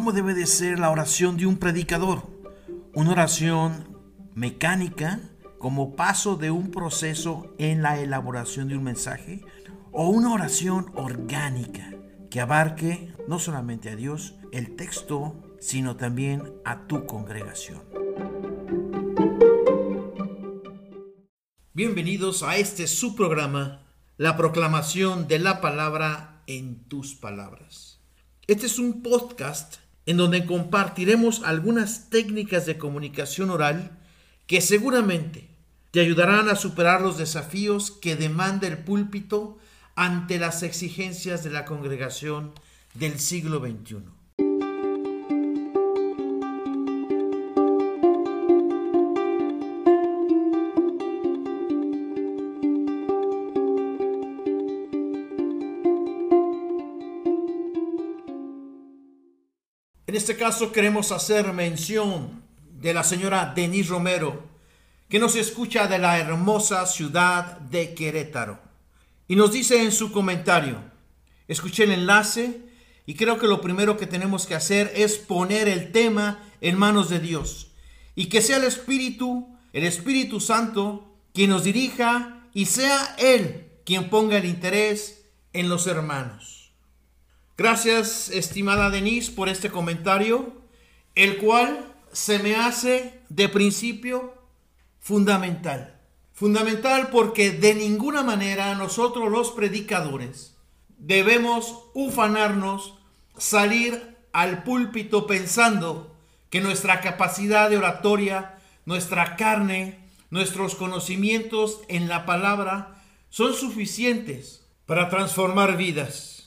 cómo debe de ser la oración de un predicador. Una oración mecánica como paso de un proceso en la elaboración de un mensaje o una oración orgánica que abarque no solamente a Dios, el texto, sino también a tu congregación. Bienvenidos a este su programa, la proclamación de la palabra en tus palabras. Este es un podcast en donde compartiremos algunas técnicas de comunicación oral que seguramente te ayudarán a superar los desafíos que demanda el púlpito ante las exigencias de la congregación del siglo XXI. En este caso queremos hacer mención de la señora Denise Romero, que nos escucha de la hermosa ciudad de Querétaro. Y nos dice en su comentario, escuché el enlace y creo que lo primero que tenemos que hacer es poner el tema en manos de Dios y que sea el Espíritu, el Espíritu Santo, quien nos dirija y sea Él quien ponga el interés en los hermanos. Gracias, estimada Denise, por este comentario, el cual se me hace de principio fundamental. Fundamental porque de ninguna manera nosotros los predicadores debemos ufanarnos, salir al púlpito pensando que nuestra capacidad de oratoria, nuestra carne, nuestros conocimientos en la palabra son suficientes para transformar vidas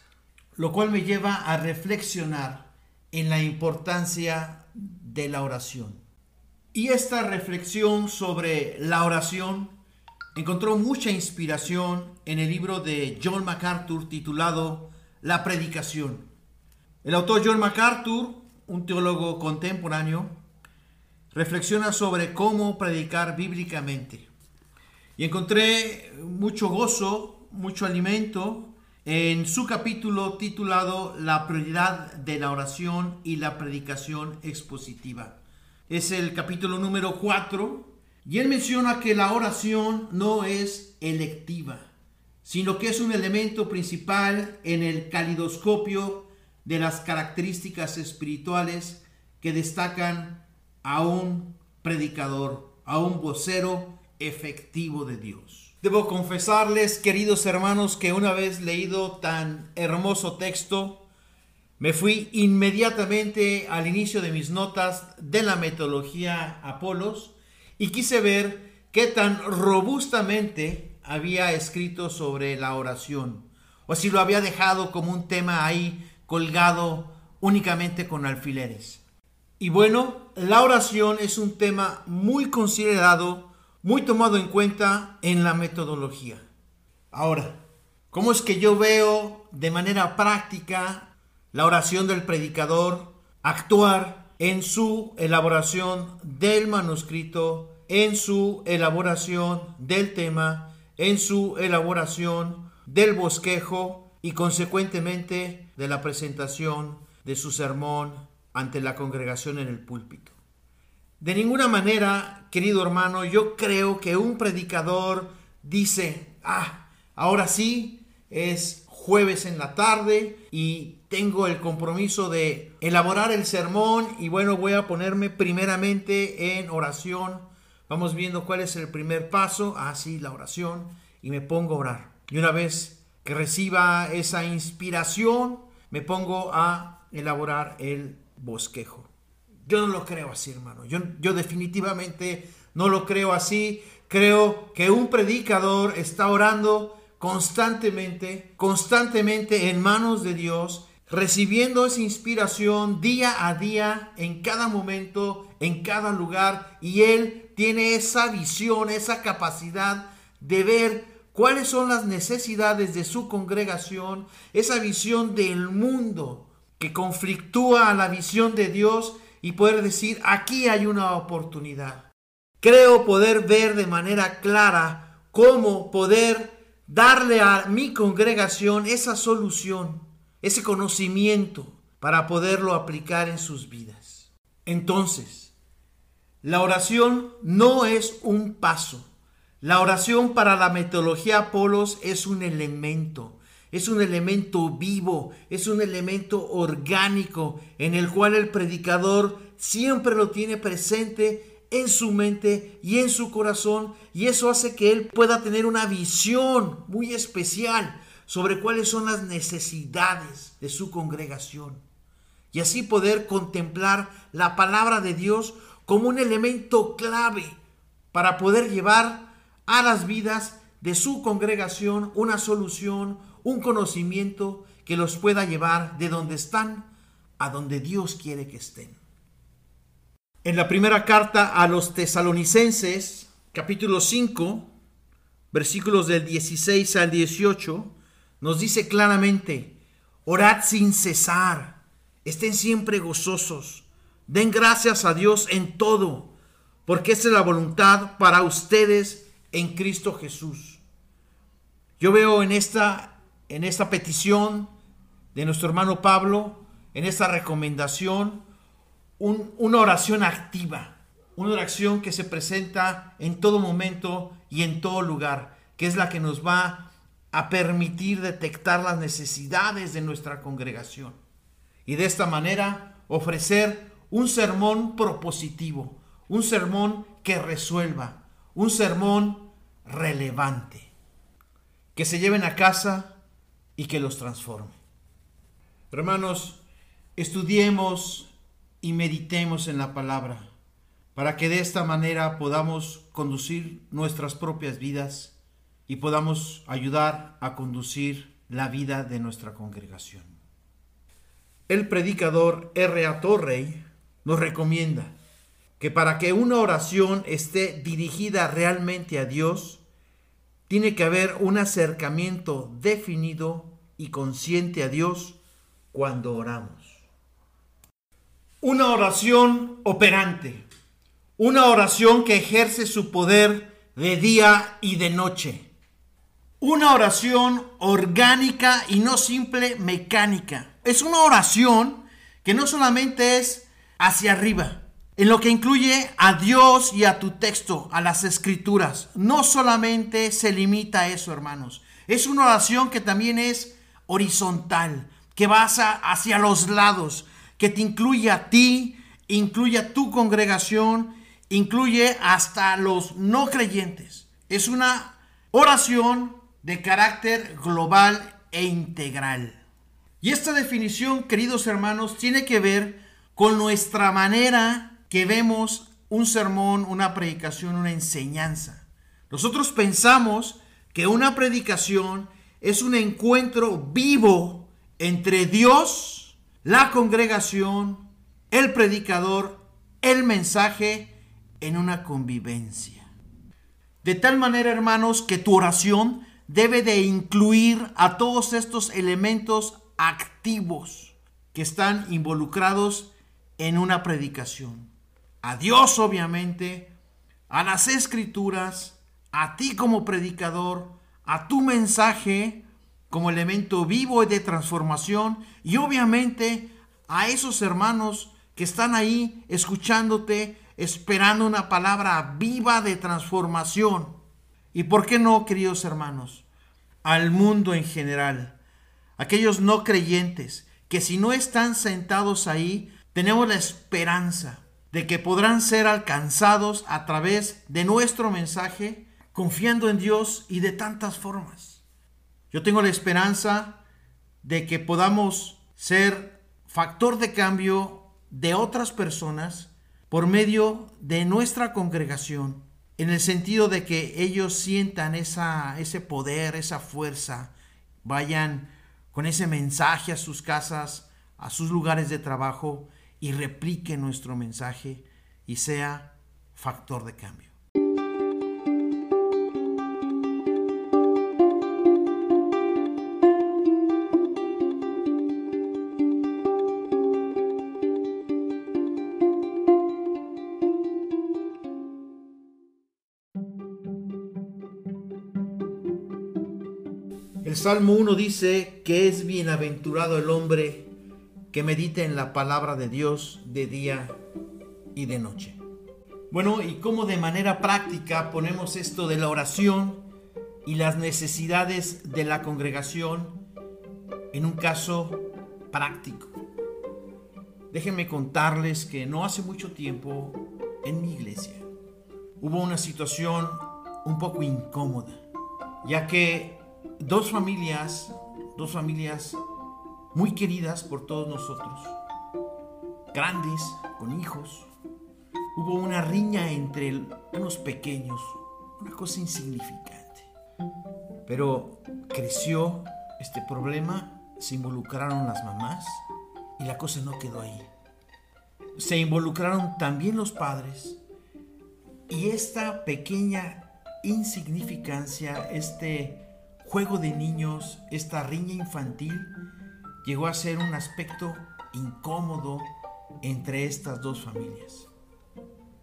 lo cual me lleva a reflexionar en la importancia de la oración. Y esta reflexión sobre la oración encontró mucha inspiración en el libro de John MacArthur titulado La predicación. El autor John MacArthur, un teólogo contemporáneo, reflexiona sobre cómo predicar bíblicamente. Y encontré mucho gozo, mucho alimento en su capítulo titulado La prioridad de la oración y la predicación expositiva. Es el capítulo número 4 y él menciona que la oración no es electiva, sino que es un elemento principal en el calidoscopio de las características espirituales que destacan a un predicador, a un vocero efectivo de Dios. Debo confesarles, queridos hermanos, que una vez leído tan hermoso texto, me fui inmediatamente al inicio de mis notas de la metodología Apolos y quise ver qué tan robustamente había escrito sobre la oración, o si lo había dejado como un tema ahí colgado únicamente con alfileres. Y bueno, la oración es un tema muy considerado muy tomado en cuenta en la metodología. Ahora, ¿cómo es que yo veo de manera práctica la oración del predicador actuar en su elaboración del manuscrito, en su elaboración del tema, en su elaboración del bosquejo y consecuentemente de la presentación de su sermón ante la congregación en el púlpito? De ninguna manera, querido hermano, yo creo que un predicador dice, ah, ahora sí, es jueves en la tarde y tengo el compromiso de elaborar el sermón y bueno, voy a ponerme primeramente en oración. Vamos viendo cuál es el primer paso, así ah, la oración, y me pongo a orar. Y una vez que reciba esa inspiración, me pongo a elaborar el bosquejo. Yo no lo creo así, hermano. Yo, yo definitivamente no lo creo así. Creo que un predicador está orando constantemente, constantemente en manos de Dios, recibiendo esa inspiración día a día, en cada momento, en cada lugar. Y Él tiene esa visión, esa capacidad de ver cuáles son las necesidades de su congregación, esa visión del mundo que conflictúa a la visión de Dios y poder decir, aquí hay una oportunidad. Creo poder ver de manera clara cómo poder darle a mi congregación esa solución, ese conocimiento, para poderlo aplicar en sus vidas. Entonces, la oración no es un paso. La oración para la metodología Apolos es un elemento, es un elemento vivo, es un elemento orgánico en el cual el predicador siempre lo tiene presente en su mente y en su corazón y eso hace que él pueda tener una visión muy especial sobre cuáles son las necesidades de su congregación y así poder contemplar la palabra de Dios como un elemento clave para poder llevar a las vidas de su congregación una solución, un conocimiento que los pueda llevar de donde están a donde Dios quiere que estén. En la primera carta a los tesalonicenses, capítulo 5, versículos del 16 al 18, nos dice claramente, orad sin cesar, estén siempre gozosos, den gracias a Dios en todo, porque esa es la voluntad para ustedes en Cristo Jesús. Yo veo en esta en esta petición de nuestro hermano Pablo, en esta recomendación, una oración activa, una oración que se presenta en todo momento y en todo lugar, que es la que nos va a permitir detectar las necesidades de nuestra congregación. Y de esta manera ofrecer un sermón propositivo, un sermón que resuelva, un sermón relevante. Que se lleven a casa y que los transforme. Hermanos, estudiemos y meditemos en la palabra para que de esta manera podamos conducir nuestras propias vidas y podamos ayudar a conducir la vida de nuestra congregación. El predicador R. A. Torrey nos recomienda que para que una oración esté dirigida realmente a Dios, tiene que haber un acercamiento definido y consciente a Dios cuando oramos. Una oración operante, una oración que ejerce su poder de día y de noche. Una oración orgánica y no simple mecánica. Es una oración que no solamente es hacia arriba, en lo que incluye a Dios y a tu texto, a las escrituras. No solamente se limita a eso, hermanos. Es una oración que también es horizontal, que va hacia los lados, que te incluye a ti, incluye a tu congregación, incluye hasta los no creyentes. Es una oración de carácter global e integral. Y esta definición, queridos hermanos, tiene que ver con nuestra manera que vemos un sermón, una predicación, una enseñanza. Nosotros pensamos que una predicación es un encuentro vivo entre Dios, la congregación, el predicador, el mensaje en una convivencia. De tal manera, hermanos, que tu oración debe de incluir a todos estos elementos activos que están involucrados en una predicación a Dios obviamente, a las escrituras, a ti como predicador, a tu mensaje como elemento vivo de transformación y obviamente a esos hermanos que están ahí escuchándote, esperando una palabra viva de transformación. ¿Y por qué no, queridos hermanos? Al mundo en general, aquellos no creyentes que si no están sentados ahí, tenemos la esperanza de que podrán ser alcanzados a través de nuestro mensaje, confiando en Dios y de tantas formas. Yo tengo la esperanza de que podamos ser factor de cambio de otras personas por medio de nuestra congregación, en el sentido de que ellos sientan esa, ese poder, esa fuerza, vayan con ese mensaje a sus casas, a sus lugares de trabajo y replique nuestro mensaje y sea factor de cambio. El Salmo 1 dice que es bienaventurado el hombre que medite en la palabra de Dios de día y de noche. Bueno, y cómo de manera práctica ponemos esto de la oración y las necesidades de la congregación en un caso práctico. Déjenme contarles que no hace mucho tiempo en mi iglesia hubo una situación un poco incómoda, ya que dos familias, dos familias muy queridas por todos nosotros, grandes, con hijos, hubo una riña entre unos pequeños, una cosa insignificante. Pero creció este problema, se involucraron las mamás y la cosa no quedó ahí. Se involucraron también los padres y esta pequeña insignificancia, este juego de niños, esta riña infantil, llegó a ser un aspecto incómodo entre estas dos familias.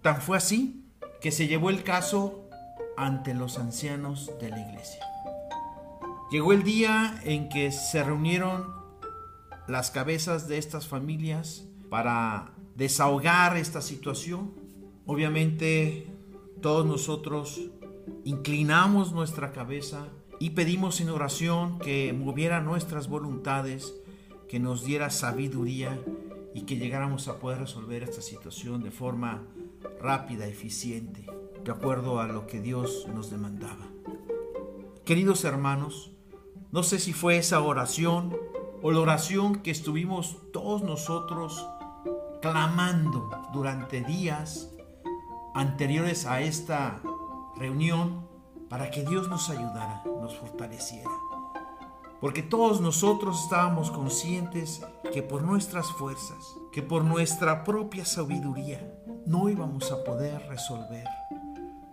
Tan fue así que se llevó el caso ante los ancianos de la iglesia. Llegó el día en que se reunieron las cabezas de estas familias para desahogar esta situación. Obviamente todos nosotros inclinamos nuestra cabeza y pedimos en oración que moviera nuestras voluntades, que nos diera sabiduría y que llegáramos a poder resolver esta situación de forma rápida, eficiente, de acuerdo a lo que Dios nos demandaba. Queridos hermanos, no sé si fue esa oración o la oración que estuvimos todos nosotros clamando durante días anteriores a esta reunión para que Dios nos ayudara, nos fortaleciera. Porque todos nosotros estábamos conscientes que por nuestras fuerzas, que por nuestra propia sabiduría, no íbamos a poder resolver,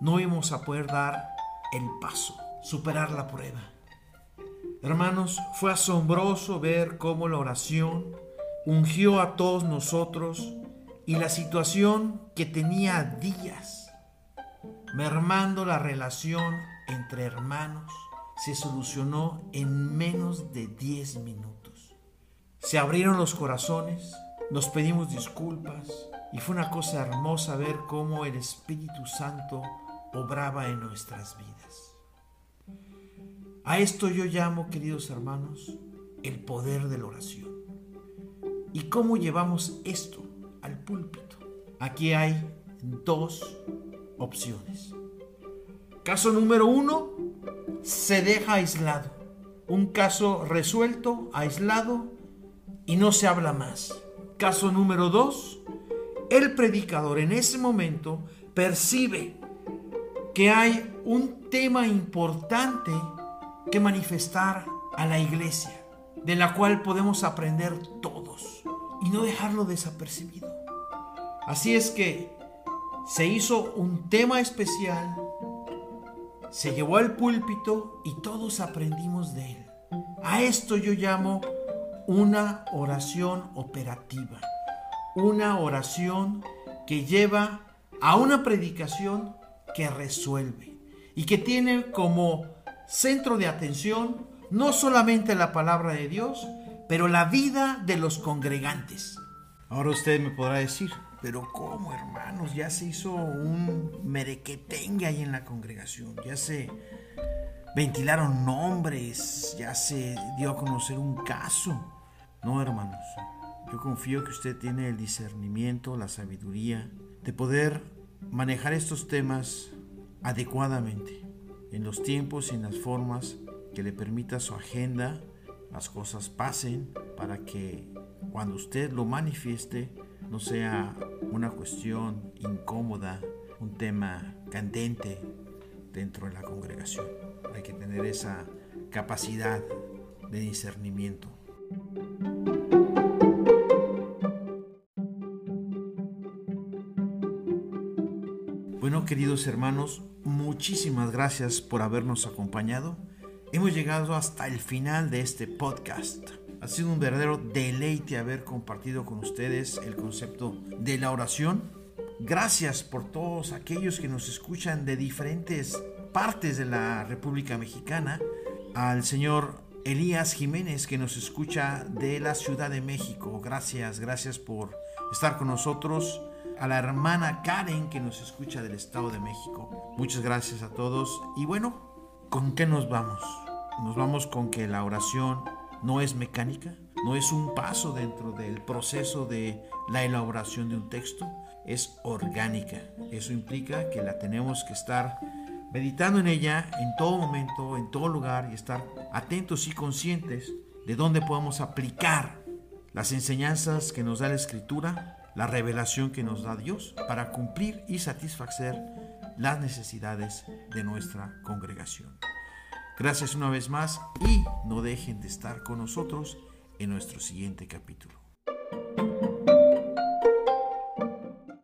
no íbamos a poder dar el paso, superar la prueba. Hermanos, fue asombroso ver cómo la oración ungió a todos nosotros y la situación que tenía días, mermando la relación entre hermanos, se solucionó en menos de 10 minutos. Se abrieron los corazones, nos pedimos disculpas y fue una cosa hermosa ver cómo el Espíritu Santo obraba en nuestras vidas. A esto yo llamo, queridos hermanos, el poder de la oración. ¿Y cómo llevamos esto al púlpito? Aquí hay dos opciones. Caso número uno, se deja aislado. Un caso resuelto, aislado y no se habla más. Caso número dos, el predicador en ese momento percibe que hay un tema importante que manifestar a la iglesia, de la cual podemos aprender todos y no dejarlo desapercibido. Así es que se hizo un tema especial se llevó al púlpito y todos aprendimos de él. A esto yo llamo una oración operativa, una oración que lleva a una predicación que resuelve y que tiene como centro de atención no solamente la palabra de Dios, pero la vida de los congregantes. Ahora usted me podrá decir, pero ¿cómo, hermanos? Ya se hizo un merequetengue ahí en la congregación. Ya se ventilaron nombres. Ya se dio a conocer un caso. No, hermanos. Yo confío que usted tiene el discernimiento, la sabiduría de poder manejar estos temas adecuadamente, en los tiempos y en las formas que le permita su agenda, las cosas pasen para que cuando usted lo manifieste no sea una cuestión incómoda, un tema candente dentro de la congregación. Hay que tener esa capacidad de discernimiento. Bueno, queridos hermanos, muchísimas gracias por habernos acompañado. Hemos llegado hasta el final de este podcast. Ha sido un verdadero deleite haber compartido con ustedes el concepto de la oración. Gracias por todos aquellos que nos escuchan de diferentes partes de la República Mexicana. Al señor Elías Jiménez que nos escucha de la Ciudad de México. Gracias, gracias por estar con nosotros. A la hermana Karen que nos escucha del Estado de México. Muchas gracias a todos. Y bueno, ¿con qué nos vamos? Nos vamos con que la oración no es mecánica, no es un paso dentro del proceso de la elaboración de un texto, es orgánica. Eso implica que la tenemos que estar meditando en ella en todo momento, en todo lugar y estar atentos y conscientes de dónde podemos aplicar las enseñanzas que nos da la Escritura, la revelación que nos da Dios para cumplir y satisfacer las necesidades de nuestra congregación. Gracias una vez más y no dejen de estar con nosotros en nuestro siguiente capítulo.